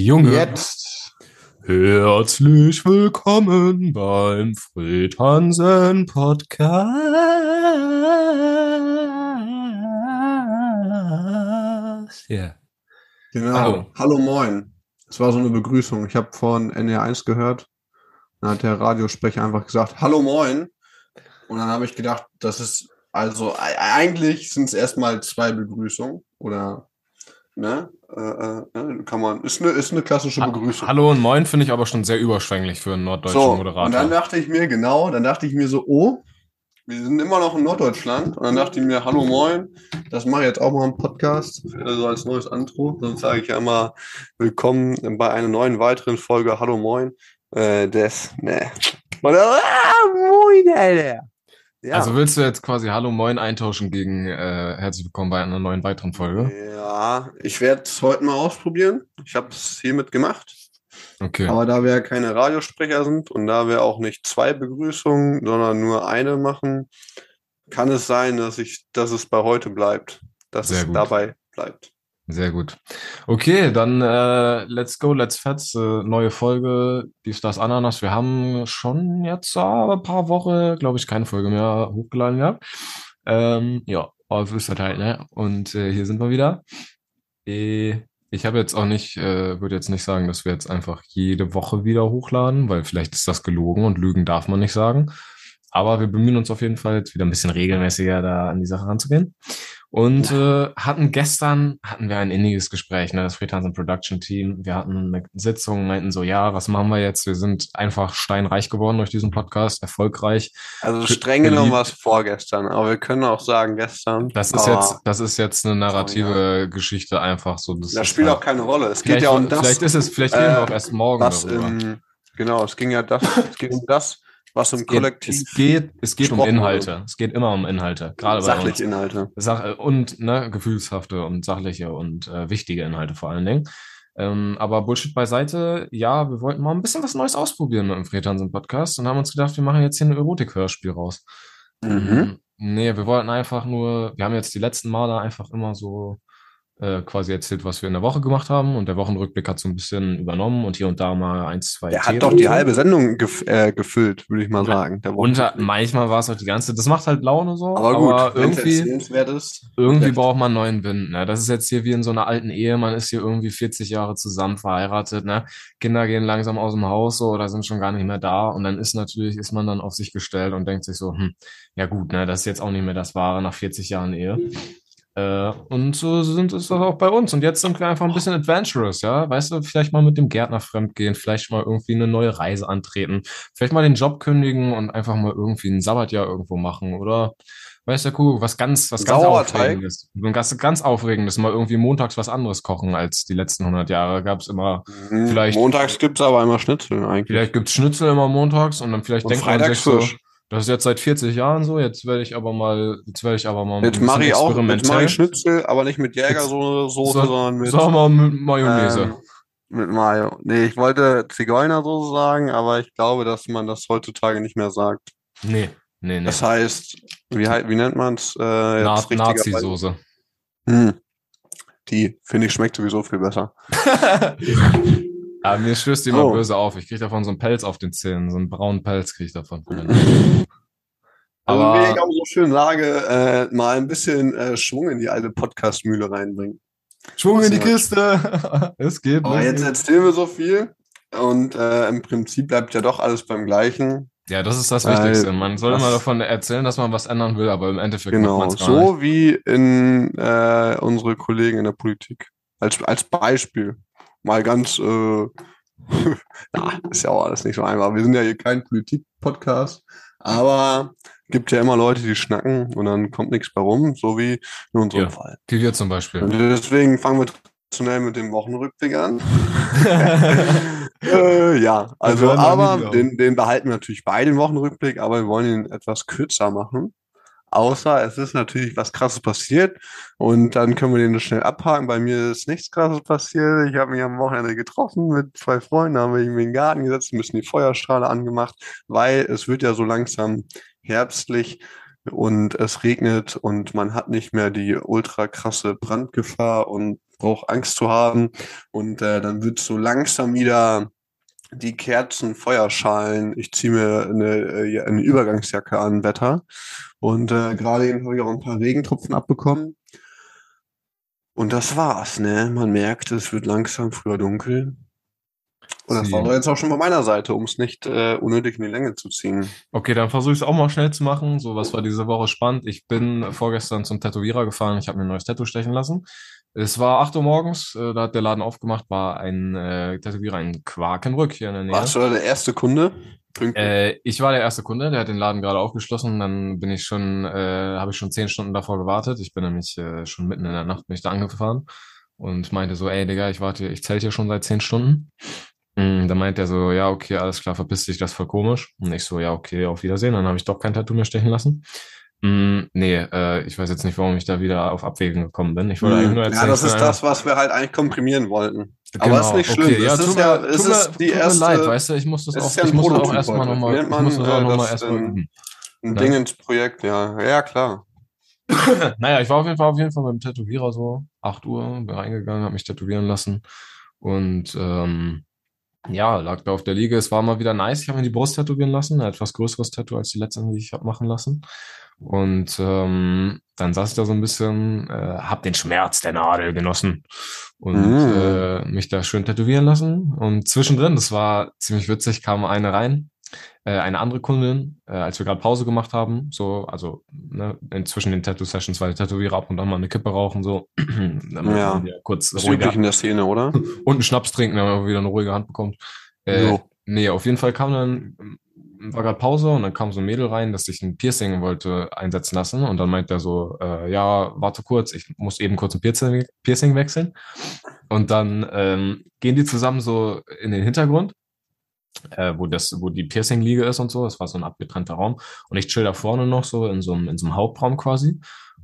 Junge. Jetzt. Herzlich willkommen beim Fred Hansen Podcast. Ja. Genau. Hallo. Hallo. moin. Das war so eine Begrüßung. Ich habe vorhin NR1 gehört. Dann hat der Radiosprecher einfach gesagt, Hallo moin. Und dann habe ich gedacht, das ist also e- eigentlich sind es erstmal zwei Begrüßungen oder ne? Äh, äh, kann man ist eine ist eine klassische Begrüßung. Hallo und moin finde ich aber schon sehr überschwänglich für einen norddeutschen so, Moderator. und dann dachte ich mir genau, dann dachte ich mir so, oh, wir sind immer noch in Norddeutschland und dann dachte ich mir, hallo moin, das mache ich jetzt auch mal im Podcast, so als neues Intro. Sonst sage ich ja immer willkommen bei einer neuen weiteren Folge Hallo moin. Äh, des, ne. Und, ah, moin, Alter. Ja. Also willst du jetzt quasi Hallo Moin eintauschen gegen äh, Herzlich Willkommen bei einer neuen weiteren Folge? ja, ich werde es heute mal ausprobieren. Ich habe es hiermit gemacht. Okay. Aber da wir keine Radiosprecher sind und da wir auch nicht zwei Begrüßungen, sondern nur eine machen, kann es sein, dass ich, dass es bei heute bleibt. Dass Sehr es gut. dabei bleibt. Sehr gut. Okay, dann äh, let's go, let's fetz. Äh, neue Folge, dies, das, Ananas. Wir haben schon jetzt äh, ein paar Wochen, glaube ich, keine Folge mehr hochgeladen gehabt. Ähm, ja, aber wisst ihr halt, ne? Und äh, hier sind wir wieder. Äh, ich habe jetzt auch nicht, äh, würde jetzt nicht sagen, dass wir jetzt einfach jede Woche wieder hochladen, weil vielleicht ist das gelogen und Lügen darf man nicht sagen. Aber wir bemühen uns auf jeden Fall jetzt wieder ein bisschen regelmäßiger da an die Sache ranzugehen. Und äh, hatten gestern hatten wir ein inniges Gespräch, ne, das Fred Hansen Production Team. Wir hatten eine Sitzung, meinten so, ja, was machen wir jetzt? Wir sind einfach steinreich geworden durch diesen Podcast, erfolgreich. Also streng genommen war es vorgestern, aber wir können auch sagen gestern. Das ist jetzt, das ist jetzt eine narrative Geschichte einfach so. Das, Das spielt halt- auch keine Rolle. Es geht ja um das, vielleicht ist es, vielleicht reden wir äh, auch erst morgen darüber. im, genau, es ging ja das, es ging um das, was im Es geht, Kollektiv es geht, es geht um Inhalte. Es geht immer um Inhalte. Gerade sachliche. Inhalte. Sach und ne, gefühlshafte und sachliche und äh, wichtige Inhalte vor allen Dingen. Ähm, aber Bullshit beiseite, ja, wir wollten mal ein bisschen was Neues ausprobieren mit dem Fred Hansen Podcast und haben uns gedacht, wir machen jetzt hier ein Erotik-Hörspiel raus. Mhm. Nee, wir wollten einfach nur, wir haben jetzt die letzten Male einfach immer so äh, quasi erzählt, was wir in der Woche gemacht haben und der Wochenrückblick hat so ein bisschen übernommen und hier und da mal eins, zwei Der Themen hat doch die halbe Sendung gef äh, gefüllt, würde ich mal sagen. Und manchmal war es auch die ganze, das macht halt Laune so, aber gut, aber irgendwie, irgendwie braucht man neuen Wind. Ne? Das ist jetzt hier wie in so einer alten Ehe, man ist hier irgendwie 40 Jahre zusammen verheiratet, ne? Kinder gehen langsam aus dem Haus so oder sind schon gar nicht mehr da und dann ist natürlich, ist man dann auf sich gestellt und denkt sich so, hm, ja gut, ne, das ist jetzt auch nicht mehr das Wahre nach 40 Jahren Ehe. Äh, und so sind es das auch bei uns. Und jetzt sind wir einfach ein bisschen adventurous, ja. Weißt du, vielleicht mal mit dem Gärtner fremdgehen, vielleicht mal irgendwie eine neue Reise antreten, vielleicht mal den Job kündigen und einfach mal irgendwie ein Sabbatjahr irgendwo machen oder weißt du, cool, was ganz, was ganz? Aufregendes. Ganz, ganz Aufregendes, mal irgendwie montags was anderes kochen als die letzten 100 Jahre. Gab es immer, Mhm. vielleicht- Montags gibt's aber immer Schnitzel eigentlich. vielleicht gibt's Schnitzel immer montags und dann vielleicht Und denkt man sich so, Fisch. Das ist jetzt seit 40 Jahren so, jetzt werde ich aber mal, jetzt werde ich aber mal mache ich auch, mache ich Schnitzel, aber nicht mit Jägersoße, So- sondern mit, Sag mal mit Mayonnaise. ähm, mit Mayo. Nee, ich wollte Zigeunersoße sagen, aber ich glaube, dass man das heutzutage nicht mehr sagt. nee, nee, nee. Das heißt, wie, wie nennt man es? Äh, Na? Nazi-Soße. Hm. Die, finde ich, schmeckt sowieso viel besser. Aber mir stößt die immer So. böse auf. Ich kriege davon so einen Pelz auf den Zähnen, so einen braunen Pelz kriege ich davon. Also Aber- wie ich auch so schön sage, äh, mal ein bisschen äh, Schwung in die alte Podcast-Mühle reinbringen. Schwung in die. Kiste. es geht. Aber ne? jetzt erzählen wir so viel und äh, im Prinzip bleibt ja doch alles beim Gleichen. Ja, das ist das Wichtigste. Man soll immer davon erzählen, dass man was ändern will, aber im Endeffekt Genau, macht man es nicht. so wie in äh, unsere Kollegen in der Politik. Als, als Beispiel. Mal ganz, äh, ja, ist ja auch alles nicht so einfach. Wir sind ja hier kein Politik-Podcast, aber gibt ja immer Leute, die schnacken und dann kommt nichts bei rum, so wie in unserem Ja. Fall. Wie wir zum Beispiel. Und deswegen fangen wir traditionell mit dem Wochenrückblick an. äh, ja, also aber den, den behalten wir natürlich bei den Wochenrückblick, aber wir wollen ihn etwas kürzer machen. Außer es ist natürlich was krasses passiert und dann können wir den schnell abhaken. Bei mir ist nichts krasses passiert. Ich habe mich am Wochenende getroffen mit zwei Freunden, haben wir in den Garten gesetzt, bisschen die Feuerstrahle angemacht, weil es wird ja so langsam herbstlich und es regnet und man hat nicht mehr die ultra krasse Brandgefahr und brauche Angst zu haben. Und äh, dann wird so langsam wieder die Kerzen, Feuerschalen. Ich ziehe mir eine, äh, eine Übergangsjacke an, Wetter. Und äh, gerade eben habe ich auch ein paar Regentropfen abbekommen. Und das war's, ne? Man merkt, es wird langsam früher dunkel. Und das war jetzt auch schon bei meiner Seite, um es nicht äh, unnötig in die Länge zu ziehen. Okay, dann versuche ich es auch mal schnell zu machen. So, was war diese Woche spannend? Ich bin vorgestern zum Tätowierer gefahren. Ich habe mir ein neues Tattoo stechen lassen. Es war 8 Uhr morgens, äh, da hat der Laden aufgemacht, war ein äh, Tätowierer in Quakenbrück hier in der Nähe. Warst du da der erste Kunde? Äh, ich war der erste Kunde, der hat den Laden gerade aufgeschlossen. Dann bin ich schon, äh, habe ich schon zehn Stunden davor gewartet. Ich bin nämlich äh, schon mitten in der Nacht bin ich da angefahren und meinte so, ey Digga, ich warte, ich zähle hier schon seit zehn Stunden. Mm, da meint er so, ja, okay, alles klar, verpiss dich, das ist voll komisch. Und ich so, ja, okay, auf Wiedersehen. Dann habe ich doch kein Tattoo mehr stechen lassen. Mm, nee, äh, ich weiß jetzt nicht, warum ich da wieder auf Abwägen gekommen bin. Ich wollte Mhm. eigentlich nur erzählen. Ja, das ist das, was wir halt eigentlich komprimieren wollten. Aber Genau, ist nicht schlimm. Okay, ja, es tut ist mir, ja, es mir, ist die mir erste, leid, weißt du, ich muss das auch, ja ich muss auch erstmal nochmal, ich muss das auch äh, nochmal das, erstmal ähm, üben. ein? Ding ins Projekt, ja. Ja, klar. Naja, ich war auf jeden Fall auf jeden Fall beim Tätowierer so, 8 Uhr, bin reingegangen, habe mich tätowieren lassen und ähm, ja, lag da auf der Liege. Es war mal wieder nice. Ich habe mir die Brust tätowieren lassen, ein etwas größeres Tattoo als die letzten, die ich habe machen lassen. Und ähm, dann saß ich da so ein bisschen, äh, hab den Schmerz der Nadel genossen und Mm. äh, mich da schön tätowieren lassen. Und zwischendrin, das war ziemlich witzig, kam eine rein, äh, eine andere Kundin, äh, als wir gerade Pause gemacht haben, so, also ne, inzwischen den Tattoo-Sessions, weil die Tätowierer ab und an mal eine Kippe rauchen, so, damit Ja. kurz Das ist üblich in der Szene, oder? und einen Schnaps trinken, damit man wieder eine ruhige Hand bekommt. Äh, Jo. nee, auf jeden Fall kam dann, war gerade Pause und dann kam so ein Mädel rein, das sich ein Piercing wollte einsetzen lassen und dann meint er so, äh, ja, warte kurz, ich muss eben kurz ein Piercing, Piercing wechseln. Und dann ähm, gehen die zusammen so in den Hintergrund, äh, wo das, wo die Piercing-Liege ist und so. Das war so ein abgetrennter Raum. Und ich chill da vorne noch so in so einem, in so einem Hauptraum quasi.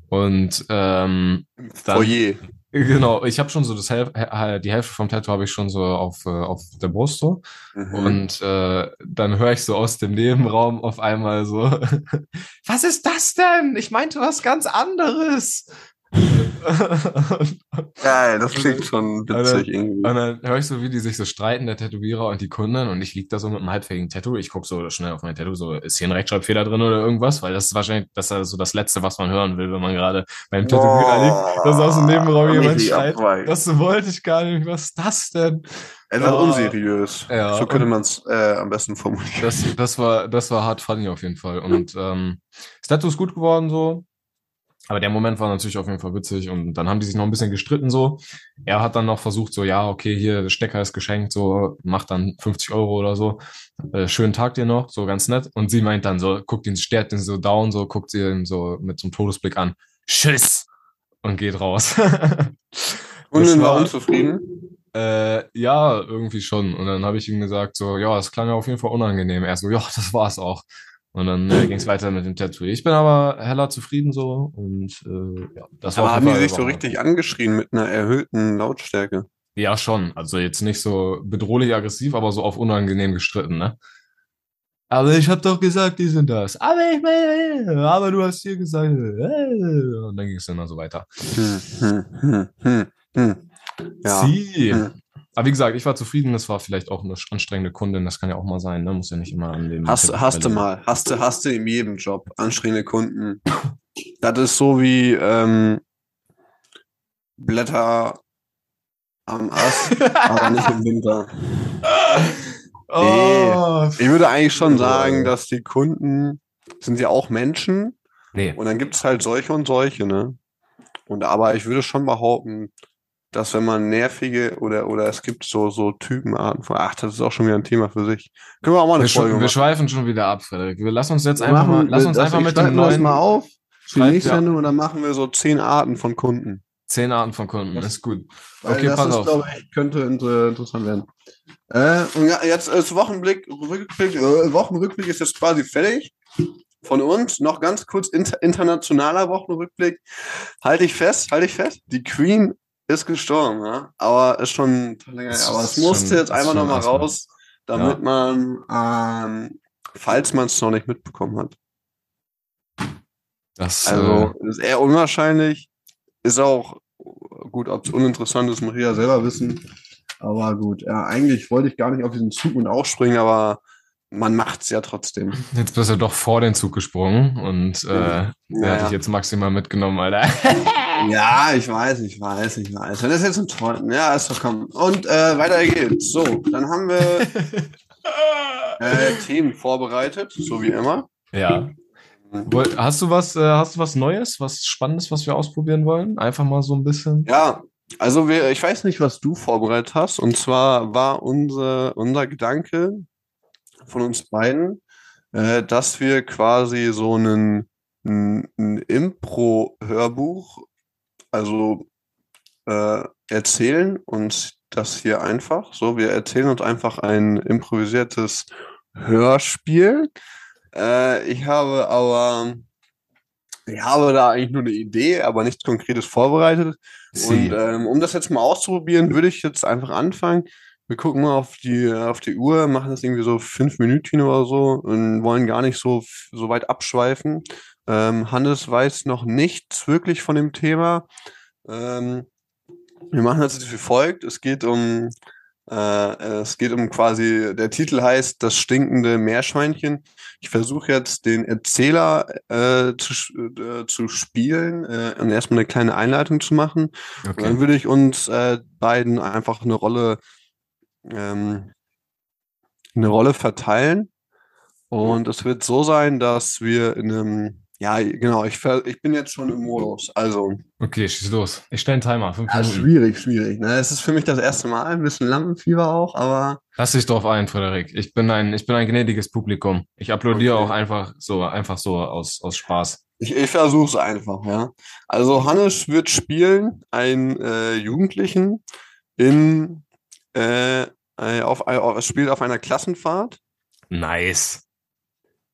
Und ähm, dann, Foyer. Genau, ich habe schon so das äh, die Hälfte vom Tattoo habe ich schon so auf, äh, auf der Brust so. Mhm. Und äh, dann höre ich so aus dem Nebenraum auf einmal so, was ist das denn? Ich meinte was ganz anderes. Geil, das klingt schon witzig irgendwie. und dann höre ich so, wie die sich so streiten, der Tätowierer und die Kundin, und ich lieg da so mit einem halbfähigen Tattoo. Ich guck so schnell auf mein Tattoo, so, ist hier ein Rechtschreibfehler drin oder irgendwas? Weil das ist wahrscheinlich, das ist so das Letzte, was man hören will, wenn man gerade beim Tätowierer liegt. Dass aus dem Nebenraum jemand schreit. Das wollte ich gar nicht. Was ist das denn? Etwas Ja. unseriös. Ja, so könnte man es äh, am besten formulieren. Das, das war, das war hart funny auf jeden Fall. Und ähm, das Tattoo ist gut geworden so. Aber der Moment war natürlich auf jeden Fall witzig und dann haben die sich noch ein bisschen gestritten so. Er hat dann noch versucht so, ja, okay, hier, der Stecker ist geschenkt, so, macht dann 50 Euro oder so. Äh, schönen Tag dir noch, so ganz nett. Und sie meint dann so, guckt ihn, stärkt ihn so down, so, guckt sie ihn so mit so einem Todesblick an. Tschüss! Und geht raus. Das war war- unzufrieden. Äh, ja, irgendwie schon. Und dann habe ich ihm gesagt, so, ja, es klang ja auf jeden Fall unangenehm. Er so, ja, das war's auch. Und dann äh, ging es weiter mit dem Tattoo. Ich bin aber heller zufrieden so und äh, ja, das war Aber auf haben die sich so richtig angeschrien mit einer erhöhten Lautstärke? Ja, schon. Also jetzt nicht so bedrohlich aggressiv, aber so auf unangenehm gestritten, ne? Aber ich hab doch gesagt, die sind das. Aber ich meine, aber du hast hier gesagt. äh. Und dann ging es immer so weiter. Hm, hm, hm, hm, hm. Ja. Sie. Aber wie gesagt, ich war zufrieden. Das war vielleicht auch eine anstrengende Kundin. Das kann ja auch mal sein. Ne? Muss ja nicht immer an dem. Hast, hast du mal, hast du, hast du in jedem Job anstrengende Kunden. Das ist so wie ähm, Blätter am Ast, aber nicht im Winter. Oh, Ich würde eigentlich schon sagen, dass die Kunden sind ja auch Menschen nee. und dann gibt es halt solche und solche, ne? Und aber ich würde schon behaupten, dass wenn man nervige oder oder es gibt so so Typenarten von, ach, das ist auch schon wieder ein Thema für sich. Können wir auch mal eine Wir, sch Folge wir machen. schweifen schon wieder ab, Frederik. Wir lass uns jetzt einfach mal, lass uns das- einfach mit dem das neuen mal auf. Für die nächste ja. Sendung und dann machen wir so zehn Arten von Kunden. zehn Arten von Kunden. ist gut. Okay, das pass ist, auf. glaube ich, könnte inter interessant werden. Äh, und ja, jetzt ist Wochenblick, Rückblick, äh, Wochenrückblick ist jetzt quasi fertig. Von uns noch ganz kurz inter internationaler Wochenrückblick. Halte ich fest, halte ich fest. Die Queen ist gestorben, ja. Aber ist schon länger. Her. Aber ist es musste schon- jetzt ist einfach nochmal raus, damit man, ähm, falls man es noch nicht mitbekommen hat. Das, Also ist eher unwahrscheinlich. Ist auch gut, ob es uninteressant ist, muss ich ja selber wissen. Aber gut, ja, eigentlich wollte ich gar nicht auf diesen Zug und aufspringen, aber man macht es ja trotzdem. Jetzt bist du doch vor den Zug gesprungen und äh, der Ja, hat ja. dich jetzt maximal mitgenommen, Alter. Ja, ich weiß, ich weiß, ich weiß. Wenn das jetzt ein Toll. Ja, ist doch komm. Und äh, weiter geht's. So, dann haben wir äh, Themen vorbereitet, so wie immer. ja. Hast du was, äh, hast du was Neues, was Spannendes, was wir ausprobieren wollen? Einfach mal so ein bisschen. Ja, also wir, ich weiß nicht, was du vorbereitet hast. Und zwar war unser, unser Gedanke von uns beiden, äh, dass wir quasi so einen, ein, ein Impro-Hörbuch, also äh, erzählen uns das hier einfach. So, wir erzählen uns einfach ein improvisiertes Hörspiel. Äh, ich habe aber, ich habe da eigentlich nur eine Idee, aber nichts Konkretes vorbereitet. Und ähm, um das jetzt mal auszuprobieren, würde ich jetzt einfach anfangen. Wir gucken mal auf die, auf die Uhr, machen das irgendwie so fünf Minuten oder so und wollen gar nicht so, so weit abschweifen. Ähm, Hannes weiß noch nichts wirklich von dem Thema. Ähm, wir machen das wie folgt. Es geht um, äh, es geht um quasi, der Titel heißt Das stinkende Meerschweinchen. Ich versuche jetzt den Erzähler äh, zu, äh, zu spielen äh, und erstmal eine kleine Einleitung zu machen. Okay. dann würde ich uns äh, beiden einfach eine Rolle, ähm, eine Rolle verteilen. Und es wird so sein, dass wir in einem, ja, genau, ich, ich bin jetzt schon im Modus. Also, Okay, schieß los. Ich stelle einen Timer. Fünf ja, Minuten. schwierig, schwierig. Ne? Es ist für mich das erste Mal, ein bisschen Lampenfieber auch, aber Lass dich drauf ein, Frederik. Ich bin ein, ich bin ein gnädiges Publikum. Ich applaudiere Okay. auch einfach so, einfach so aus, aus Spaß. ich, ich versuche es einfach, ja. Also, Hannes wird spielen, einen äh, Jugendlichen in, äh, äh, auf, auf, es spielt auf einer Klassenfahrt. Nice.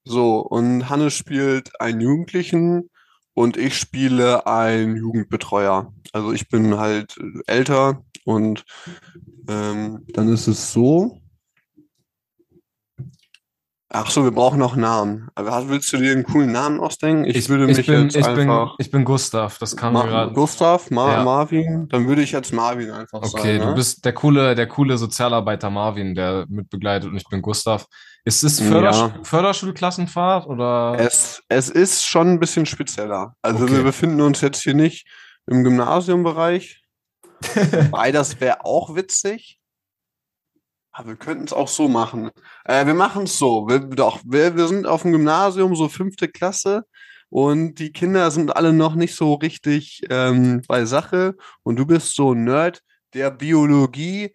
So, und Hannes spielt einen Jugendlichen und ich spiele einen Jugendbetreuer. Also ich bin halt äh, älter und ähm, dann ist es so. Ach so, wir brauchen noch Namen. Aber willst du dir einen coolen Namen ausdenken? Ich, würde mich bin, jetzt ich bin, einfach ich bin Gustav. Das kam mir Ma gerade. Gustav, Ma Ja. Marvin, dann würde ich jetzt Marvin einfach Okay, sagen. du ne? bist der coole, der coole Sozialarbeiter Marvin, der mitbegleitet und ich bin Gustav. Ist es Fördersch Ja. Förderschulklassenfahrt oder? Es, es ist schon ein bisschen spezieller. Also Okay. wir befinden uns jetzt hier nicht im Gymnasiumbereich. Wobei, das wäre auch witzig. Aber wir könnten es auch so machen. Äh, wir machen es so. Wir, doch, wir, wir sind auf dem Gymnasium, so fünfte Klasse. Und die Kinder sind alle noch nicht so richtig ähm, bei Sache. Und du bist so ein Nerd, der Biologie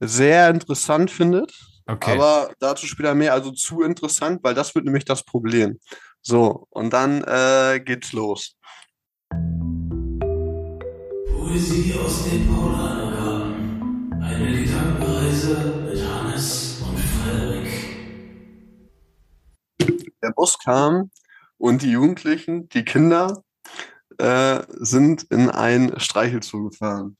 sehr interessant findet. Okay. Aber dazu später mehr, also zu interessant, weil das wird nämlich das Problem. So, und dann äh, geht's los. Poesie aus dem Paulanergarten. Eine Gedankenreise mit Hannes und Frederik. Der Bus kam und die Jugendlichen, die Kinder, äh, sind in ein Streichelzoo gefahren.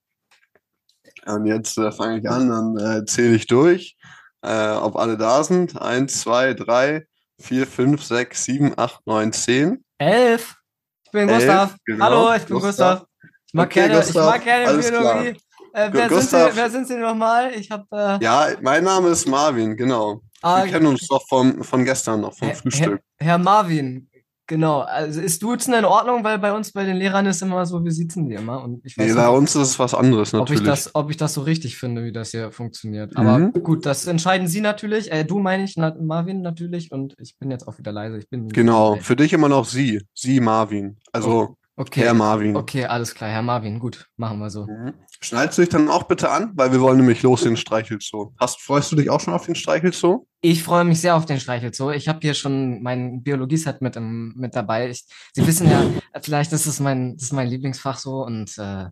Und jetzt äh, fange ich an, dann äh, zähle ich durch, äh, ob alle da sind. Eins, zwei, drei, vier, fünf, sechs, sieben, acht, neun, zehn. Elf. Ich bin Elf, Gustav. genau, Hallo, ich bin Gustav. Gustav. Ich mag Okay, gerne, Gustav, ich mag gerne alles Biologie. Äh, wer, sind. Sie, wer sind Sie nochmal? Ich habe. Äh, Ja, mein Name ist Marvin, genau. ah, Wir kennen uns doch vom, von gestern noch, vom Herr, Frühstück. Herr, Herr Marvin. Genau. Also ist Duzen in Ordnung, weil bei uns bei den Lehrern ist immer so, wir sitzen die immer. Und ich weiß Nee, nicht, bei uns ist es was anderes ob ich, natürlich. das, ob ich das so richtig finde, wie das hier funktioniert. Aber Mhm. gut, das entscheiden Sie natürlich. Äh, du meine ich, na, Marvin natürlich. Und ich bin jetzt auch wieder leise. Ich bin Genau, für dich immer noch sie. Sie Marvin. Also Okay. Herr Marvin. Okay, alles klar, Herr Marvin. Gut, machen wir so. Mhm. Schneidest du dich dann auch bitte an, weil wir wollen nämlich los den Streichelzoo. Hast, freust du dich auch schon auf den Streichelzoo? Ich freue mich sehr auf den Streichelzoo. Ich habe hier schon mein Biologieset mit, im, mit dabei. Ich, Sie wissen ja, vielleicht ist es mein, das ist mein Lieblingsfach so und äh,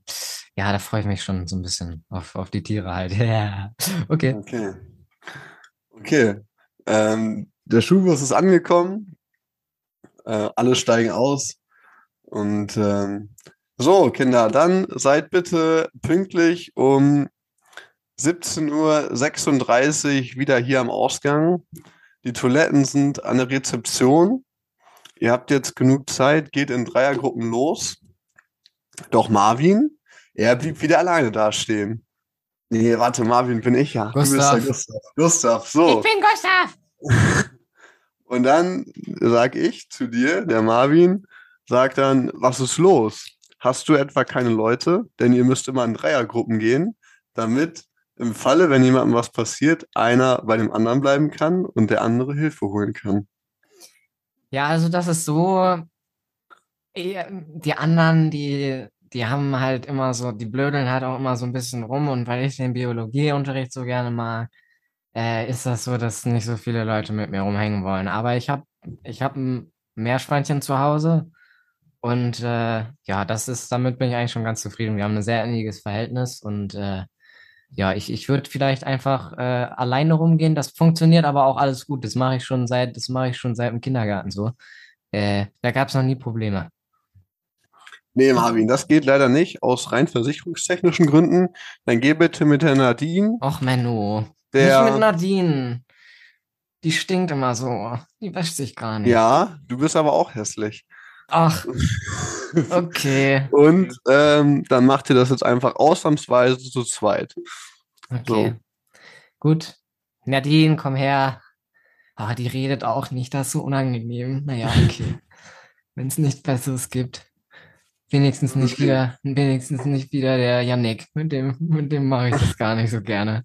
ja, da freue ich mich schon so ein bisschen auf, auf die Tiere halt. Ja. Okay. Okay. Okay. Ähm, der Schulbus ist angekommen. Äh, alle steigen aus. Und ähm, so, Kinder, dann seid bitte pünktlich um 17.36 Uhr wieder hier am Ausgang. Die Toiletten sind an der Rezeption. Ihr habt jetzt genug Zeit, geht in Dreiergruppen los. Doch Marvin, Er blieb wieder alleine dastehen. Nee, warte, Marvin bin ich ja. Du bist Gustav. der Gustav. Gustav, so. bin Gustav. Und dann sag ich zu dir, der Marvin, sagt dann, was ist los? Hast du etwa keine Leute? Denn ihr müsst immer in Dreiergruppen gehen, damit im Falle, wenn jemandem was passiert, einer bei dem anderen bleiben kann und der andere Hilfe holen kann. Ja, also das ist so, eh, die anderen, die, die haben halt immer so, die blödeln halt auch immer so ein bisschen rum und weil ich den Biologieunterricht so gerne mag, äh, ist das so, dass nicht so viele Leute mit mir rumhängen wollen. Aber ich habe ich hab ein Meerschweinchen zu Hause und äh, ja, das ist, damit bin ich eigentlich schon ganz zufrieden. Wir haben ein sehr inniges Verhältnis und äh, ja, ich, ich würde vielleicht einfach äh, alleine rumgehen. Das funktioniert aber auch alles gut. Das mache ich schon seit, das mache ich schon seit dem Kindergarten so. Äh, da gab es noch nie Probleme. Nee, Marvin, das geht leider nicht, aus rein versicherungstechnischen Gründen. Dann geh bitte mit der Nadine, Och, Menno. Nicht der... mit Nadine. Die stinkt immer so. Die wäscht sich gar nicht. Ja, du bist aber auch hässlich. Ach, okay. Und ähm, dann macht ihr das jetzt einfach ausnahmsweise zu zweit. Okay. Gut. Nadine, komm her. Ah, die redet auch nicht, das ist so unangenehm. Naja, okay. Wenn es nichts Besseres gibt. Wenigstens nicht Okay. wieder, wenigstens nicht wieder der Yannick. Mit dem, mit dem mache ich das gar nicht so gerne.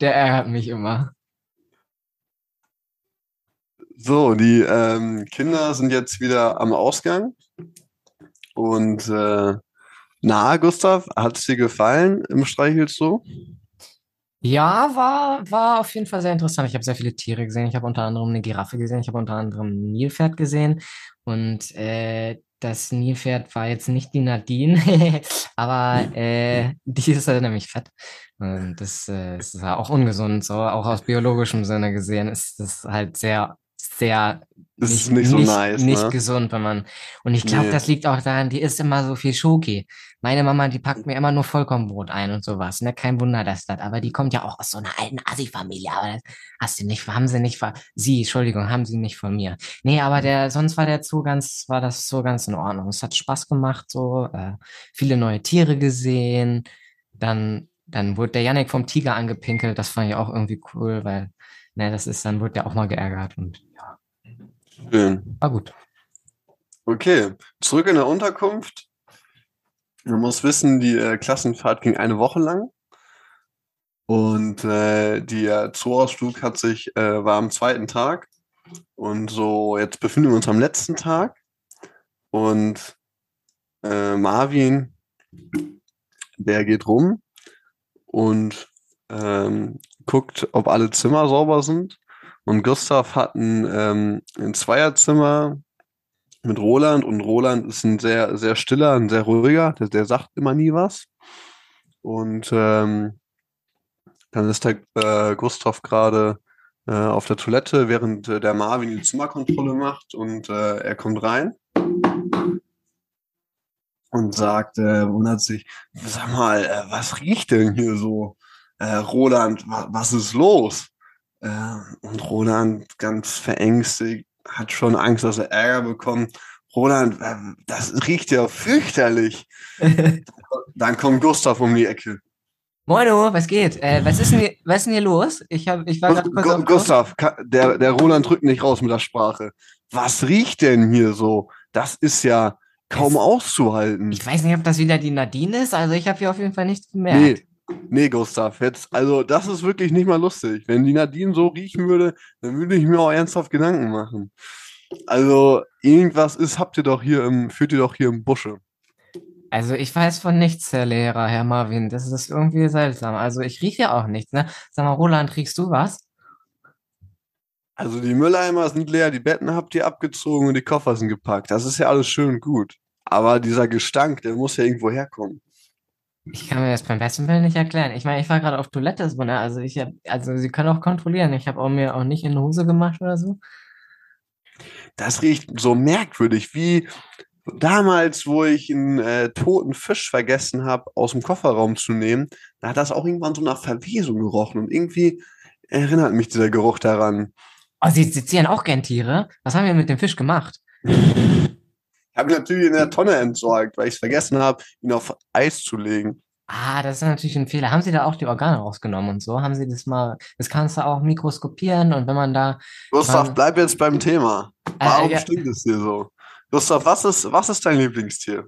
Der ärgert mich immer. So, die ähm, Kinder sind jetzt wieder am Ausgang. Und äh, na, Gustav, hat es dir gefallen im Streichelzoo? Ja, war, war auf jeden Fall sehr interessant. Ich habe sehr viele Tiere gesehen. Ich habe unter anderem eine Giraffe gesehen. Ich habe unter anderem ein Nilpferd gesehen. Und äh, das Nilpferd war jetzt nicht die Nadine, aber äh, die ist halt nämlich fett. Und das, äh, ist ja auch ungesund. So, auch aus biologischem Sinne gesehen ist das halt sehr, sehr Das ist nicht so nice, nicht ne? gesund, wenn man. Und ich glaube, Nee. das liegt auch daran, die isst immer so viel Schoki. Meine Mama, die packt mir immer nur Vollkornbrot ein und sowas. Ne? Kein Wunder, dass das. Aber die kommt ja auch aus so einer alten Assi-Familie. Aber das hast du nicht, haben sie nicht von. Sie, Entschuldigung, haben sie nicht von mir. Nee, aber der, sonst war der Zoo ganz, war das so ganz in Ordnung. Es hat Spaß gemacht, so, äh, viele neue Tiere gesehen. Dann, dann wurde der Yannick vom Tiger angepinkelt. Das fand ich auch irgendwie cool, weil, ne, das ist, dann wurde der auch mal geärgert und Schön. war gut. Okay, zurück in der Unterkunft. Man muss wissen, die äh, Klassenfahrt ging eine Woche lang. Und äh, der Zooausflug hat sich, äh, war am zweiten Tag. Und so, jetzt befinden wir uns am letzten Tag. Und äh, Marvin, der geht rum und ähm, guckt, ob alle Zimmer sauber sind. Und Gustav hat ein, ähm, ein Zweierzimmer mit Roland und Roland ist ein sehr, sehr stiller, ein sehr ruhiger, der, der sagt immer nie was. Und ähm, dann ist der äh, Gustav gerade äh, auf der Toilette, während äh, der Marvin die Zimmerkontrolle macht und äh, er kommt rein und sagt, äh, wundert sich, sag mal, äh, was riecht denn hier so? Roland, wa was ist los? Äh, und Roland ganz verängstigt, hat schon Angst, dass er Ärger bekommt. Roland, äh, das riecht ja fürchterlich. Dann kommt Gustav um die Ecke. Moino, was geht? Äh, was ist denn hier, was ist denn hier los? Ich hab, ich war gerade kurz Gu. Gustav, der, der Roland drückt nicht raus mit der Sprache. Was riecht denn hier so? Das ist ja kaum Es- auszuhalten. Ich weiß nicht, ob das wieder die Nadine ist. Also ich habe hier auf jeden Fall nichts bemerkt. Nee, nee, Gustav, jetzt, also das ist wirklich nicht mal lustig. Wenn die Nadine so riechen würde, dann würde ich mir auch ernsthaft Gedanken machen. Also, irgendwas ist, habt ihr doch hier im, führt ihr doch hier im Busche. Also ich weiß von nichts, Herr Lehrer, Herr Marvin. Das ist irgendwie seltsam. Also ich rieche ja auch nichts, ne? Sag mal, Roland, riechst du was? Also die Mülleimer sind leer, die Betten habt ihr abgezogen und die Koffer sind gepackt. Das ist ja alles schön und gut. Aber dieser Gestank, der muss ja irgendwo herkommen. Ich kann mir das beim besten Willen nicht erklären. Ich meine, ich war gerade auf Toilette, so, ne? Also ich hab, also Sie können auch kontrollieren. Ich habe auch mir auch nicht in die Hose gemacht oder so. Das riecht so merkwürdig, wie damals, wo ich einen äh, toten Fisch vergessen habe, aus dem Kofferraum zu nehmen. Da hat das auch irgendwann so nach Verwesung gerochen und irgendwie erinnert mich dieser Geruch daran. Oh, Sie sezieren auch gern Tiere? Was haben wir mit dem Fisch gemacht? Habe ich natürlich in der Tonne entsorgt, weil ich es vergessen habe, ihn auf Eis zu legen. Ah, das ist natürlich ein Fehler. Haben Sie da auch die Organe rausgenommen und so? Haben Sie das mal, das kannst du auch mikroskopieren und wenn man da, Gustav, bleib jetzt beim Thema. Warum Äh, ja. stinkt es dir so? Gustav, was ist, was ist dein Lieblingstier?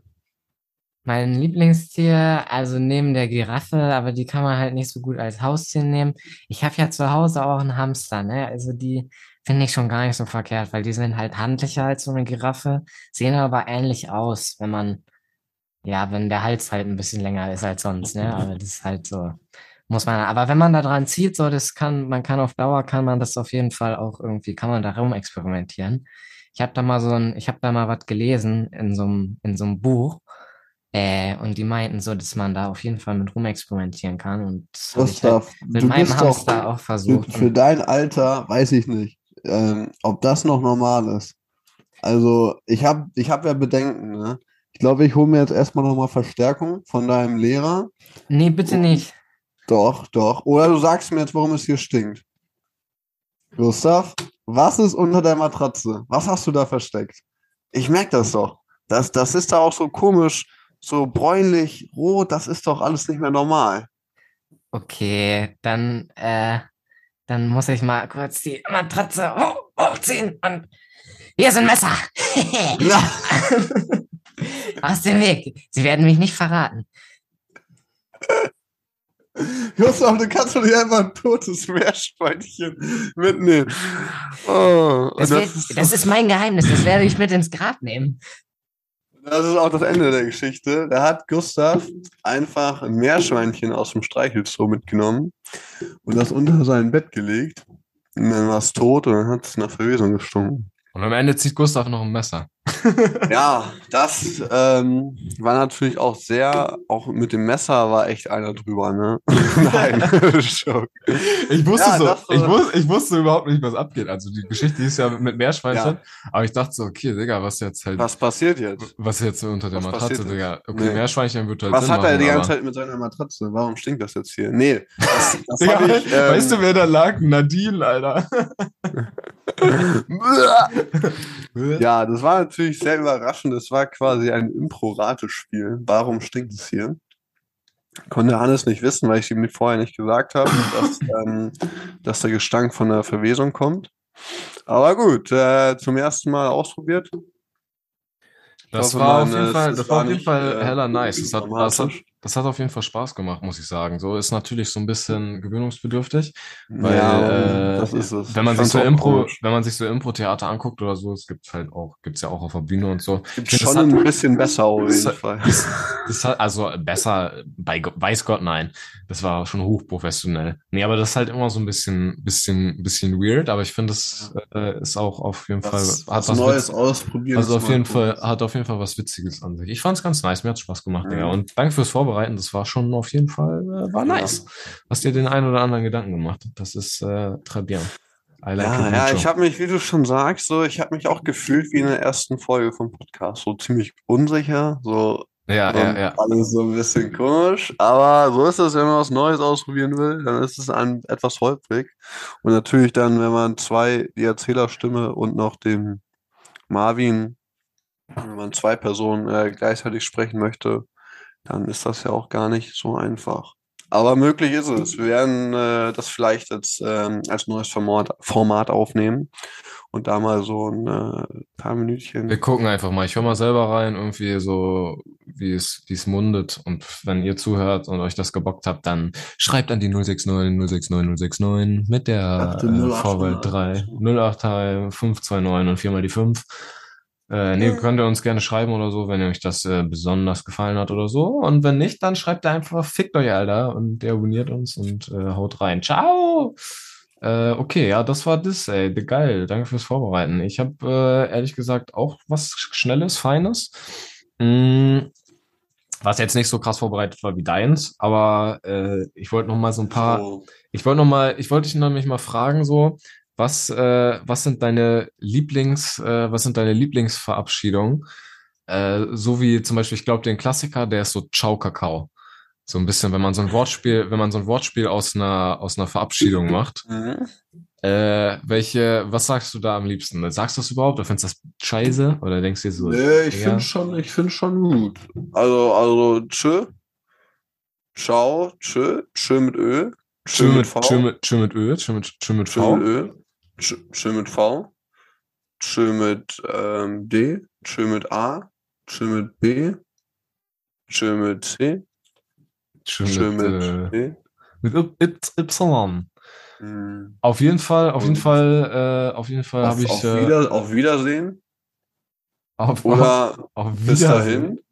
mein Lieblingstier, also neben der Giraffe, aber die kann man halt nicht so gut als Haustier nehmen. Ich habe ja zu Hause auch einen Hamster, ne? Also die finde ich schon gar nicht so verkehrt, weil die sind halt handlicher als so eine Giraffe, sehen aber ähnlich aus, wenn man, ja, wenn der Hals halt ein bisschen länger ist als sonst, ne? Aber das ist halt so, muss man, aber wenn man da dran zieht, so, das kann, man kann auf Dauer, kann man das auf jeden Fall auch irgendwie, kann man da rum experimentieren. Ich habe da mal so ein, ich habe da mal was gelesen in so einem, in so einem Buch. Äh, und die meinten so, dass man da auf jeden Fall mit rumexperimentieren kann. Und das habe ich halt mit meinem Hamster auch für, versucht. für dein Alter weiß ich nicht, ähm, ob das noch normal ist. Also ich habe ich hab ja Bedenken. Ne? Ich glaube, ich hole mir jetzt erstmal nochmal Verstärkung von deinem Lehrer. nee, bitte nicht. Doch, doch. Oder du sagst mir jetzt, warum es hier stinkt. Gustav, was ist unter der Matratze? Was hast du da versteckt? Ich merke das doch. Das, das ist da auch so komisch, so bräunlich, rot, das ist doch alles nicht mehr normal. Okay, dann, äh, dann muss ich mal kurz die Matratze hoch, hochziehen und hier ist ein Messer. Ja. Aus dem Weg. Sie werden mich nicht verraten. Gustav, du kannst doch nicht einfach ein totes Meerschweinchen mitnehmen. Oh, Das, das, wird, ist, das ist mein Geheimnis. Das werde ich mit ins Grab nehmen. Das ist auch das Ende der Geschichte. Da hat Gustav einfach ein Meerschweinchen aus dem Streichelzoo mitgenommen und das unter sein Bett gelegt. Und dann war es tot und dann hat es nach Verwesung gestunken. Und am Ende zieht Gustav noch ein Messer. Ja, das ähm, war natürlich auch sehr, auch mit dem Messer war echt einer drüber, ne? Nein, Schock. Ich wusste Ja, so, das, äh, ich, wus, ich wusste überhaupt nicht, was abgeht. Also die Geschichte ist ja mit Meerschweinchen, aber ich dachte so, okay, Digga, was jetzt halt, was, Was passiert jetzt? jetzt so unter der Was Matratze, Digga. Okay, Nee. Meerschweinchen wird halt Was Sinn hat er machen, die ganze Zeit mit seiner Matratze? Warum stinkt das jetzt hier? Nee, das, das Digga, ich, ähm, weißt du, wer da lag? Nadine, Alter. Ja, das war natürlich sehr überraschend. Das war quasi ein Impro-Ratespiel. Warum stinkt es hier? Konnte Hannes nicht wissen, weil ich ihm vorher nicht gesagt habe, dass, ähm, dass der Gestank von der Verwesung kommt. Aber gut, äh, zum ersten Mal ausprobiert. Das hoffe, war man, auf jeden äh, Fall, das war auf jeden Fall äh, heller nice. Das hat, das, hat. Das hat auf jeden Fall Spaß gemacht, muss ich sagen. So ist natürlich so ein bisschen gewöhnungsbedürftig, weil ja, äh, das ist es. wenn man Ich sich so fand's Impro, komisch. wenn man sich so Impro-Theater anguckt oder so, es gibt's halt auch, gibt's ja auch auf der Bühne und so. Gibt schon das hat- ein bisschen besser auf jeden hat- Fall. Das hat, also besser, bei weiß Gott, nein. Das war schon hochprofessionell. Nee, aber das ist halt immer so ein bisschen, bisschen, bisschen weird, aber ich finde, das äh, ist auch auf jeden Was, Fall, was Neues ausprobieren. also ist auf jeden. Fall, hat auf jeden Fall was Witziges an sich. Ich fand es ganz nice, mir hat Spaß gemacht, Mhm. Digga. Und danke fürs Vorbereiten, das war schon auf jeden Fall, äh, war Ja. nice. Hast dir den einen oder anderen Gedanken gemacht. Das ist äh, très bien. I like Ja, it ja, ich habe mich, wie du schon sagst, so, ich habe mich auch gefühlt wie in der ersten Folge vom Podcast, so ziemlich unsicher, so ja, ja, ja. alles so ein bisschen komisch, aber so ist es, wenn man was Neues ausprobieren will, dann ist es ein, etwas holprig und natürlich dann, wenn man zwei, die Erzählerstimme und noch den Marvin, wenn man zwei Personen äh, gleichzeitig sprechen möchte, dann ist das ja auch gar nicht so einfach. Aber möglich ist es. Wir werden äh, das vielleicht als, ähm, als neues Format, Format aufnehmen und da mal so ein äh, paar Minütchen. Wir gucken einfach mal. Ich höre mal selber rein, irgendwie so, wie es, wie es mundet. Und wenn ihr zuhört und euch das gebockt habt, dann schreibt an die 060 060 069 mit der äh, 08, Vorwahl 3 08 529 und viermal die 5. Äh, nee, könnt ihr uns gerne schreiben oder so, wenn euch das äh, besonders gefallen hat oder so. Und wenn nicht, dann schreibt ihr einfach, fickt euch, Alter, und der abonniert uns und äh, haut rein. Ciao! Äh, okay, ja, das war das, ey. Geil, danke fürs Vorbereiten. Ich habe äh, ehrlich gesagt auch was Schnelles, Feines. Mm, was jetzt nicht so krass vorbereitet war wie deins, aber äh, ich wollte noch mal so ein paar, ich wollte noch mal, ich wollte dich nämlich mal fragen so, was, äh, was sind deine Lieblings, äh, was sind deine Lieblingsverabschiedungen? Äh, so wie zum Beispiel, ich glaube, den Klassiker, der ist so Ciao Kakao. So ein bisschen, wenn man so ein Wortspiel, wenn man so ein Wortspiel aus einer, aus einer Verabschiedung macht. Äh, welche, was sagst du da am liebsten? Sagst du das überhaupt oder findest du das scheiße? Oder denkst du dir so, Nee, ich finde schon, ich finde schon gut. Also, also, tschö, ciao, tschö, tschö mit Ö, Tschö mit, V, tschö mit, tschö mit Ö, tschö mit, tschö mit tschö V. mit Ö, tschö, mit V, tschö mit ähm, D, tschö mit A, tschö mit B, tschö mit C, Tschö tschö mit, mit äh, D. mit Y- Y. Hm. Auf jeden Fall, auf jeden Fall, äh, auf jeden Fall habe ich auf, äh, wieder, auf Wiedersehen auf, oder auf, auf bis Wiedersehen. dahin.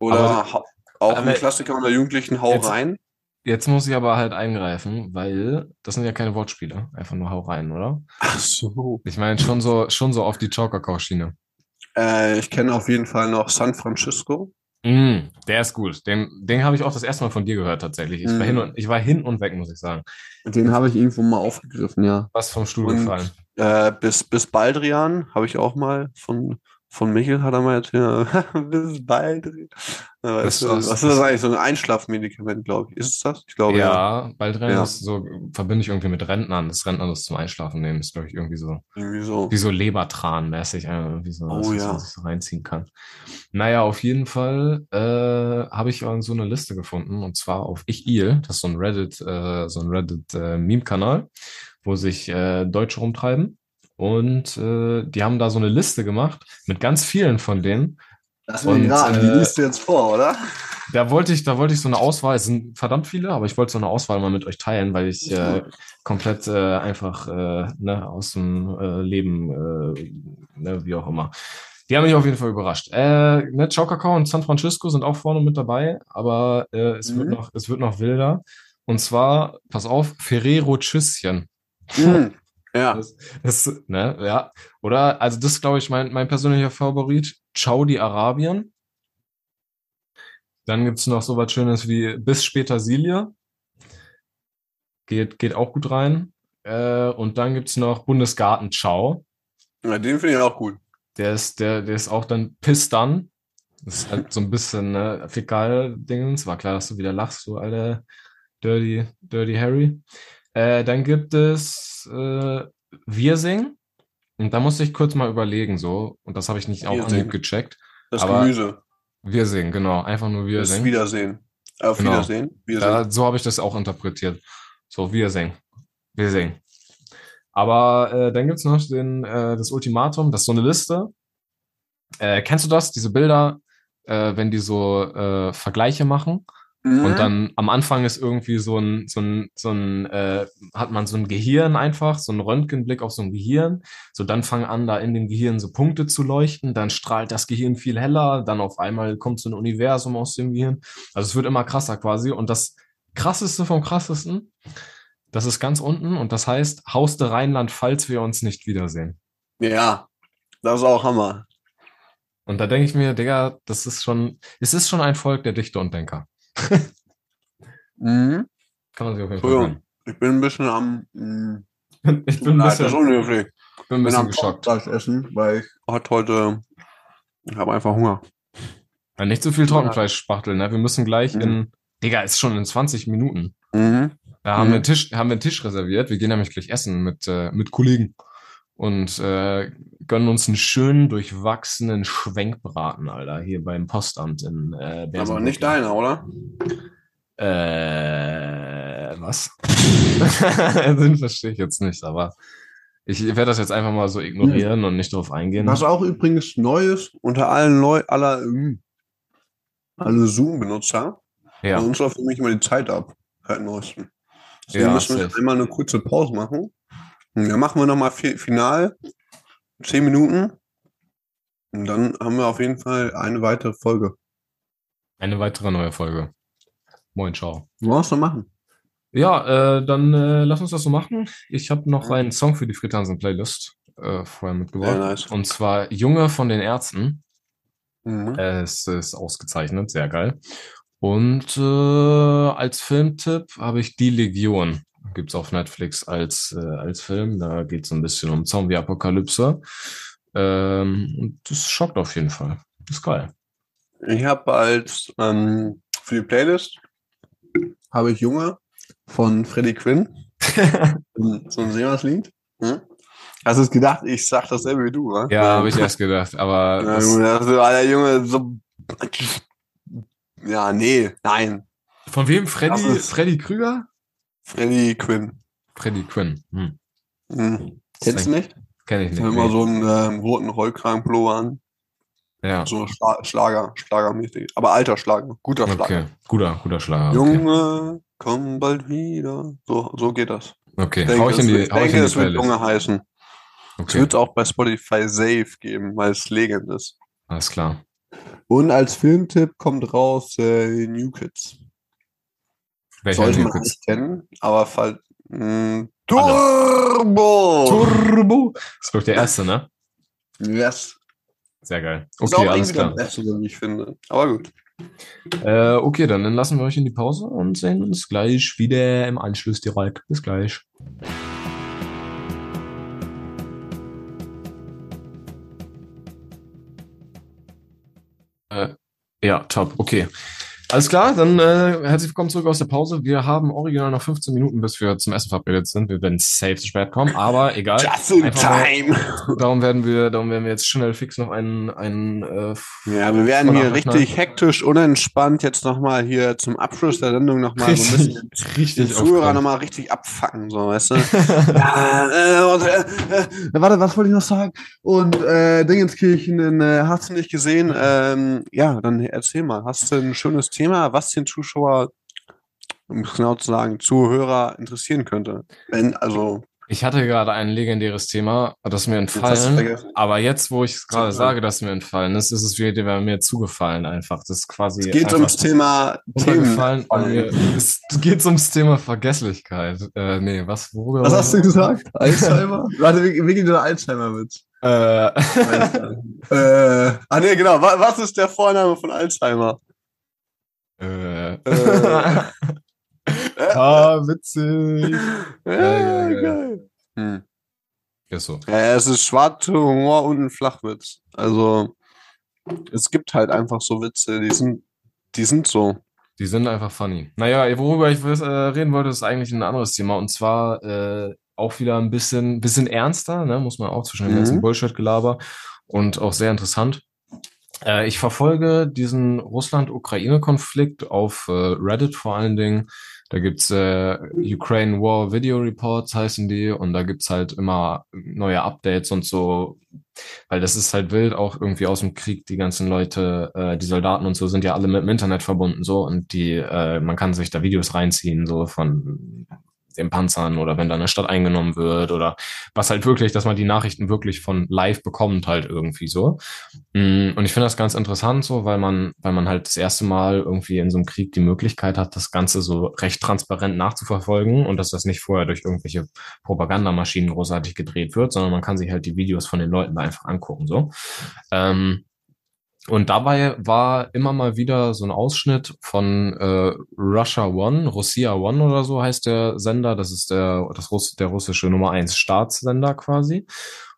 Oder Aber- auch aber- ein Klassiker unter Jugendlichen, hau Jetzt- rein. Jetzt muss ich aber halt eingreifen, weil das sind ja keine Wortspiele. Einfach nur hau rein, oder? Ach so. Ich meine schon so, schon so auf die Chow-Kakao-Schiene. Äh, ich kenne auf jeden Fall noch San Francisco. Mm, der ist gut. Den, den habe ich auch das erste Mal von dir gehört, tatsächlich. Ich, war Mhm. hin und, ich war hin und weg, muss ich sagen. Den habe ich irgendwo mal aufgegriffen, ja. Was vom Stuhl Und- gefallen. Äh, bis, bis Baldrian habe ich auch mal von, von Michel hat er mal erzählt. bis Baldrian. Ja, Das- das- was ist das eigentlich? So ein Einschlafmedikament, glaube ich. Ist es das? Ich glaube, ja. Ja, bald rein Ja. ist so, verbinde ich irgendwie mit Rentnern. Das Rentner das zum Einschlafen nehmen, ist, glaube ich, irgendwie so, Irgendwie so. wie so Lebertran-mäßig, äh, irgendwie so, Oh was, was ja. man sich so reinziehen kann. Naja, auf jeden Fall äh, habe ich so eine Liste gefunden und zwar auf Ich-Il, das ist so ein Reddit, äh, so ein Reddit-Meme-Kanal, wo sich äh, Deutsche rumtreiben. Und äh, die haben da so eine Liste gemacht mit ganz vielen von denen. Lass mich mich raten, die äh, liest du jetzt vor, oder? Da wollte ich, da wollte ich so eine Auswahl, es sind verdammt viele, aber ich wollte so eine Auswahl mal mit euch teilen, weil ich äh, komplett äh, einfach äh, ne, aus dem äh, Leben, äh, ne, wie auch immer. Die haben mich auf jeden Fall überrascht. Äh, ne, Ciao Kakao und San Francisco sind auch vorne mit dabei, aber äh, es, wird Mhm. noch, es wird noch wilder. Und zwar, pass auf, Ferrero Tschüsschen. Hm. Ja. Das, das, ne, ja. Oder, also das ist, glaube ich, mein, mein persönlicher Favorit. Ciao die Arabien. Dann gibt's noch so was Schönes wie Bis später Silja. Geht, geht auch gut rein. Äh, und dann gibt's noch Bundesgarten Ciao. ja den finde ich auch gut. Der ist, der, der ist auch dann Piss dann. Das ist halt so ein bisschen ne, Fäkal-Dingens. War klar, dass du wieder lachst, du alter Dirty, Dirty Harry. Äh, dann gibt es äh, Wir singen. Und da musste ich kurz mal überlegen, so. Und das habe ich nicht Anhieb singen. gecheckt. Das Aber Gemüse. Wir singen, genau. Einfach nur Wir Das singen. Wiedersehen. Auf Genau. Wiedersehen. Wir Ja, so habe ich das auch interpretiert. So, wir singen. Wir singen. Aber äh, dann gibt's noch den, äh, das Ultimatum, das ist so eine Liste. Äh, kennst du das, diese Bilder, äh, wenn die so Vergleiche machen? Mhm. Und dann am Anfang ist irgendwie so ein, so ein, so ein, äh, hat man so ein Gehirn einfach, so ein Röntgenblick auf so ein Gehirn. So dann fangen an, da in dem Gehirn so Punkte zu leuchten, dann strahlt das Gehirn viel heller, dann auf einmal kommt so ein Universum aus dem Gehirn. Also es wird immer krasser quasi. Und das krasseste vom krassesten, das ist ganz unten und das heißt Hauste Rheinland, falls wir uns nicht wiedersehen. Ja. Das ist auch Hammer. Und da denke ich mir, Digga, das ist schon, es ist schon ein Volk der Dichter und Denker. Mhm. Kann man sich auf jeden Fall Entschuldigung. Ich bin ein bisschen am. Mh. Ich bin ein Nein, das ist bisschen, unhöflich. bin ein bin bisschen am geschockt. Fleisch essen, weil ich hat heute. Ich habe einfach Hunger. Ja, nicht so viel Trockenfleisch spachteln, ne? Wir müssen gleich Mhm. in, Digga, ist schon in 20 Minuten. Mhm. Da haben Mhm. wir einen Tisch, haben wir einen Tisch reserviert. Wir gehen nämlich gleich essen mit, äh, mit Kollegen und äh, gönnen uns einen schönen, durchwachsenen Schwenkbraten, Alter, hier beim Postamt in äh, Aber nicht deiner, oder? Äh, was? Den verstehe ich jetzt nicht, aber ich werde das jetzt einfach mal so ignorieren und nicht drauf eingehen. Was auch übrigens neu ist, unter allen Leu aller ähm, alle Zoom-Benutzer, bei Ja, uns läuft für mich immer die Zeit ab. Seit neuestem. Deswegen Ja, müssen wir jetzt einmal eine kurze Pause machen. Und dann machen wir nochmal final. Zehn Minuten. Und dann haben wir auf jeden Fall eine weitere Folge. eine weitere neue Folge. Moin, ciao. Was wir machen? Ja, äh, dann äh, lass uns das so machen. Ich habe noch einen Song für die Fritansen-Playlist äh, vorher mitgebracht. Sehr nice. Und zwar Junge von den Ärzten. Mhm. Es ist ausgezeichnet, sehr geil. Und äh, als Filmtipp habe ich Die Legion. Gibt's auf Netflix als, äh, als Film. Da geht es ein bisschen um Zombie-Apokalypse. Ähm, und das schockt auf jeden Fall. Ist geil. Ich habe als ähm, für die Playlist habe ich Junge von Freddie Quinn. so ein Seemannslied. Hm? Hast du es gedacht? Ich sag dasselbe wie du, wa? Ja, habe ich erst gedacht, aber Ja, das, Junge, das ist Alter, Junge, so. Ja, nee, nein. von wem? Freddy, Freddy Krüger? Freddy Quinn. Freddy Quinn. Hm. Hm. Kennst du nicht? Kenn ich nicht. Immer nee. so einen ähm, roten Rollkragenpullover an. ja. So Schla Schlager, Schlagermäßig. Aber alter Schlager, guter Schlager. Okay, guter, guter Schlager. Okay, Junge, komm bald wieder. So, so geht das. okay. denke, hau ich in es die, wird- hau ich denke, in die es wird Playlist. Junge heißen. Es Okay, wird auch bei Spotify Safe geben, weil es Legend ist. alles klar. Und als Filmtipp kommt raus äh, New Kids. Welcher Sollte man nicht kennen, aber fall, mh, Turbo! Turbo. Das ist doch der erste, ne? Yes. Sehr geil. Ist Okay, auch alles irgendwie der klar. beste, ich finde. Aber gut. Äh, okay, dann lassen wir euch in die Pause und sehen uns gleich wieder im Anschluss direkt. Bis gleich. Äh, ja, top. Okay. Alles klar, dann äh, herzlich willkommen zurück aus der Pause. Wir haben original noch 15 Minuten, bis wir zum Essen verabredet sind. Wir werden safe zu spät kommen, aber egal. Just in Einfach mal- time. Darum werden wir, darum werden wir jetzt schnell fix noch einen, einen äh, Ja, wir werden hier richtig hektisch, unentspannt jetzt nochmal hier zum Abschluss der Sendung nochmal so ein bisschen richtig, den Zuhörer nochmal richtig abfacken, so, weißt du? ja, äh, und, äh, äh, warte, was wollte ich noch sagen? Und äh, Dingenskirchen, in, äh, hast du nicht gesehen? Ähm, ja, dann erzähl mal, hast du ein schönes Thema, was den Zuschauer, um es genau zu sagen, Zuhörer interessieren könnte? Wenn, also, Ich hatte gerade ein legendäres Thema, das mir entfallen. Aber jetzt, wo ich es gerade sage, dass mir entfallen ist, ist es wieder mir zugefallen einfach. Das ist quasi es geht ums Thema Themen. mir, es geht ums Thema Vergesslichkeit. Äh, nee, was, worüber? Was hast du gesagt? Alzheimer? Warte, wie, wie geht der Alzheimer-Witz? Äh, äh, ah nee, genau. Wa- Was ist der Vorname von Alzheimer? Äh, Äh. ah, witzig. Ja, ja, ja. geil. Hm. Ist so. Ja, es ist schwarzer Humor und ein Flachwitz. Also, es gibt halt einfach so Witze, die sind, die sind so. Die sind einfach funny. Naja, worüber ich äh, reden wollte, ist eigentlich ein anderes Thema. Und zwar äh, auch wieder ein bisschen, bisschen ernster, ne? muss man auch zwischen dem Mhm. ganzen Bullshit-Gelaber und auch sehr interessant. Äh, ich verfolge diesen Russland-Ukraine-Konflikt auf äh, Reddit vor allen Dingen. Da gibt's äh, Ukraine War Video Reports heißen die. Und da gibt's halt immer neue Updates und so, weil das ist halt wild, auch irgendwie aus dem Krieg, die ganzen Leute, äh, die Soldaten und so sind ja alle mit dem Internet verbunden so. Und die, äh, man kann sich da Videos reinziehen, so von den Panzern oder wenn da eine Stadt eingenommen wird oder was halt wirklich, dass man die Nachrichten wirklich von live bekommt halt irgendwie so. Mm, Und ich finde das ganz interessant so, weil man, weil man halt das erste Mal irgendwie in so einem Krieg die Möglichkeit hat, das Ganze so recht transparent nachzuverfolgen und dass das nicht vorher durch irgendwelche Propagandamaschinen großartig gedreht wird, sondern man kann sich halt die Videos von den Leuten da einfach angucken so. Ähm, und dabei war immer mal wieder so ein Ausschnitt von äh, Russia One, Russia One oder so heißt der Sender. Das ist der, das Russ der russische Nummer eins Staatssender quasi.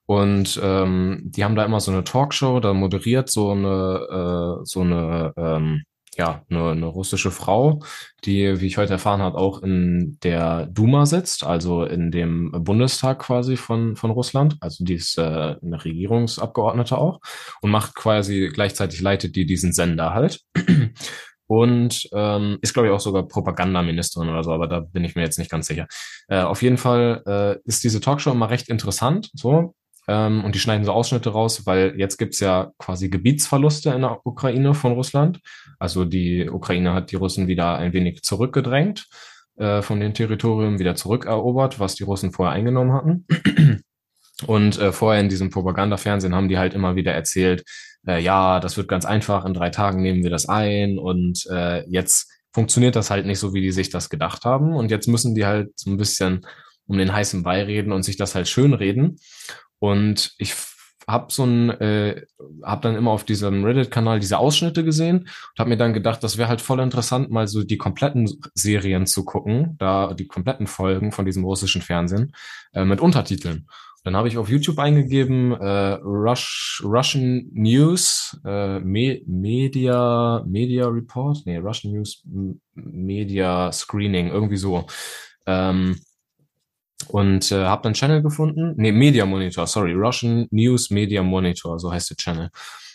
Und ähm, die haben da immer so eine Talkshow, da moderiert so eine, äh, so eine, ähm, ja, eine, eine russische Frau, die, wie ich heute erfahren habe, auch in der Duma sitzt, also in dem Bundestag quasi von, von Russland. Also die ist äh, eine Regierungsabgeordnete auch und macht quasi gleichzeitig leitet die diesen Sender halt. Und ähm, ist, glaube ich, auch sogar Propagandaministerin oder so, aber da bin ich mir jetzt nicht ganz sicher. Äh, auf jeden Fall äh, ist diese Talkshow immer recht interessant, so. Ähm, und die schneiden so Ausschnitte raus, weil jetzt gibt's ja quasi Gebietsverluste in der Ukraine von Russland. Also die Ukraine hat die Russen wieder ein wenig zurückgedrängt, äh, von den Territorien wieder zurückerobert, was die Russen vorher eingenommen hatten. Und äh, vorher in diesem Propagandafernsehen haben die halt immer wieder erzählt, äh, ja, das wird ganz einfach, in drei Tagen nehmen wir das ein und äh, jetzt funktioniert das halt nicht so, wie die sich das gedacht haben. Und jetzt müssen die halt so ein bisschen um den heißen Brei reden und sich das halt schön reden. Und ich habe so ein, äh, habe dann immer auf diesem Reddit-Kanal diese Ausschnitte gesehen und habe mir dann gedacht, das wäre halt voll interessant, mal so die kompletten Serien zu gucken, da die kompletten Folgen von diesem russischen Fernsehen äh, mit Untertiteln. Dann habe ich auf YouTube eingegeben äh, Rush, Russian News äh, Me Media Media Report, nee Russian News M- Media Screening irgendwie so. Ähm, und äh, habe dann Channel gefunden. Nee, Media Monitor, sorry, Russian News Media Monitor, so heißt der Channel.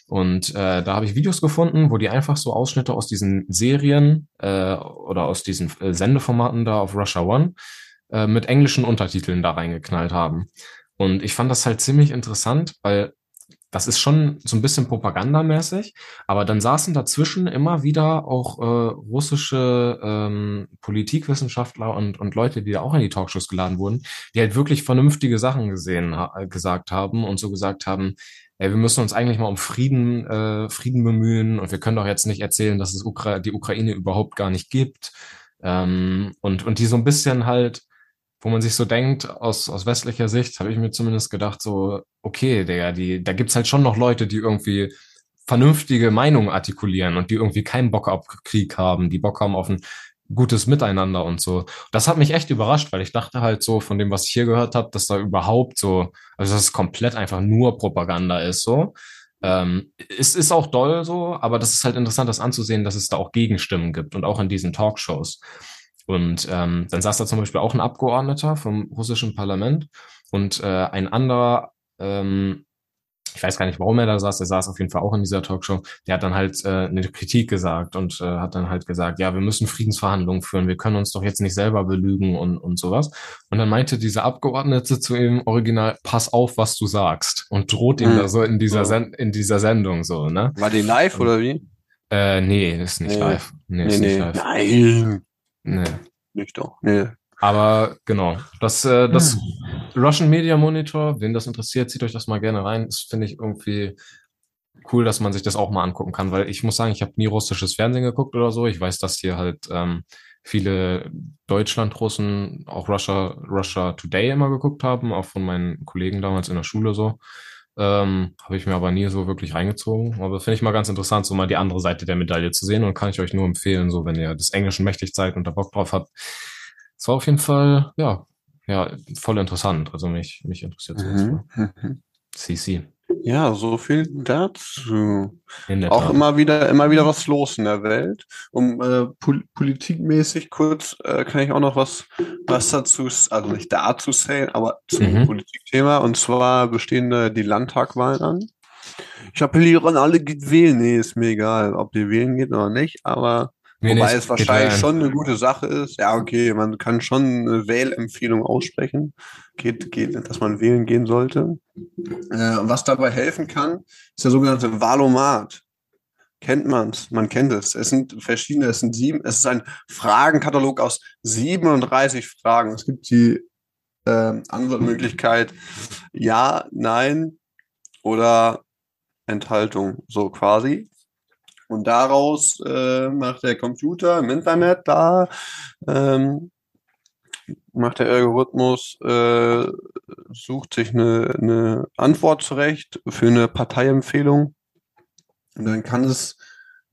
Und äh, da habe ich Videos gefunden, wo die einfach so Ausschnitte aus diesen Serien äh, oder aus diesen äh, Sendeformaten da auf Russia One äh, mit englischen Untertiteln da reingeknallt haben. Und ich fand das halt ziemlich interessant, weil das ist schon so ein bisschen propagandamäßig, aber dann saßen dazwischen immer wieder auch äh, russische ähm, Politikwissenschaftler und, und Leute, die da auch in die Talkshows geladen wurden, die halt wirklich vernünftige Sachen gesehen, ha gesagt haben und so gesagt haben, ey, wir müssen uns eigentlich mal um Frieden, äh, Frieden bemühen und wir können doch jetzt nicht erzählen, dass es Ukra die Ukraine überhaupt gar nicht gibt. Ähm, und, und die so ein bisschen halt wo man sich so denkt, aus, aus westlicher Sicht, habe ich mir zumindest gedacht, so, okay, der, die, da gibt's halt schon noch Leute, die irgendwie vernünftige Meinungen artikulieren und die irgendwie keinen Bock auf Krieg haben, die Bock haben auf ein gutes Miteinander und so. Das hat mich echt überrascht, weil ich dachte halt so von dem, was ich hier gehört habe, dass da überhaupt so, also dass es komplett einfach nur Propaganda ist so. Ähm, es ist auch doll so, aber das ist halt interessant, das anzusehen, dass es da auch Gegenstimmen gibt und auch in diesen Talkshows. Und ähm, dann saß da zum Beispiel auch ein Abgeordneter vom russischen Parlament und äh, ein anderer, ähm, ich weiß gar nicht, warum er da saß, der saß auf jeden Fall auch in dieser Talkshow, der hat dann halt äh, eine Kritik gesagt und äh, hat dann halt gesagt, ja, wir müssen Friedensverhandlungen führen, wir können uns doch jetzt nicht selber belügen und, und sowas. Und dann meinte dieser Abgeordnete zu ihm original, pass auf, was du sagst und droht ihm mhm. da so in dieser, Sen in dieser Sendung so, ne? War die live oder wie? Äh, nee, ist nicht nee. live. Nee, nee, ist nee. nicht live. Nein. Nee. Nicht doch. Nee. Aber genau, das, äh, das hm. Russian Media Monitor, wen das interessiert, zieht euch das mal gerne rein. Das finde ich irgendwie cool, dass man sich das auch mal angucken kann, weil ich muss sagen, ich habe nie russisches Fernsehen geguckt oder so. Ich weiß, dass hier halt ähm, viele Deutschland-Russen auch Russia, Russia Today immer geguckt haben, auch von meinen Kollegen damals in der Schule so. Ähm, Habe ich mir aber nie so wirklich reingezogen. Aber finde ich mal ganz interessant, so mal die andere Seite der Medaille zu sehen und kann ich euch nur empfehlen, so wenn ihr des Englischen mächtig seid und da Bock drauf habt. Es war auf jeden Fall, ja, ja, voll interessant. Also mich, mich interessiert sowas. Mhm. CC. Ja, so viel dazu. Auch immer wieder, immer wieder was los in der Welt. Um äh, pol politikmäßig kurz äh, kann ich auch noch was, was dazu, also nicht dazu sagen, aber zum mhm. Politikthema. Und zwar bestehen äh, die Landtagwahlen an. Ich appelliere an alle, geht wählen. Nee, ist mir egal, ob ihr wählen geht oder nicht, aber Nee, Wobei nicht. es wahrscheinlich schon eine gute Sache ist. Ja, okay, man kann schon eine Wählempfehlung aussprechen, geht, geht, dass man wählen gehen sollte. Äh, was dabei helfen kann, ist der sogenannte Valomat. Kennt man's? Man kennt es. Es sind verschiedene, es sind sieben, es ist ein Fragenkatalog aus 37 Fragen. Es gibt die äh, Antwortmöglichkeit ja, nein oder Enthaltung, so quasi. Und daraus äh, macht der Computer im Internet da, ähm, macht der Algorithmus, äh, sucht sich eine, eine Antwort zurecht für eine Parteiempfehlung. Und dann kann es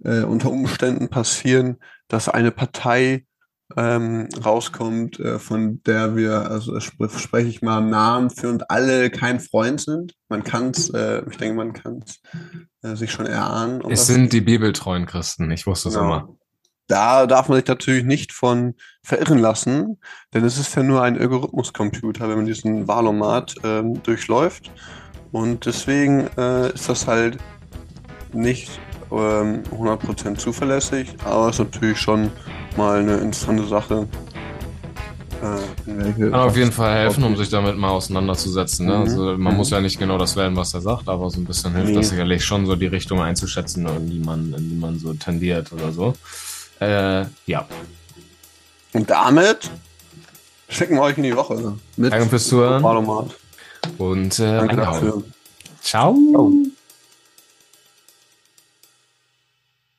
äh, unter Umständen passieren, dass eine Partei ähm, rauskommt, äh, von der wir, also sp spreche ich mal Namen für und alle kein Freund sind. Man kann es, äh, ich denke, man kann es äh, sich schon erahnen. Um es sind die bibeltreuen Christen, ich wusste es genau. immer. Da darf man sich natürlich nicht von verirren lassen, denn es ist ja nur ein Algorithmuscomputer, wenn man diesen Wahlomat ähm, durchläuft. Und deswegen äh, ist das halt nicht ähm, 100% zuverlässig, aber es ist natürlich schon mal eine interessante Sache. Äh, Kann auf jeden Fall helfen, um sich damit mal auseinanderzusetzen. Ne? Mhm. Also man mhm. muss ja nicht genau das wählen, was er sagt, aber so ein bisschen hilft nee. das sicherlich schon, so die Richtung einzuschätzen, in die man, in die man so tendiert oder so. Äh, ja. Und damit schicken wir euch in die Woche. Mit Danke fürs Zuhören. Und äh, Danke. Ciao. Ciao.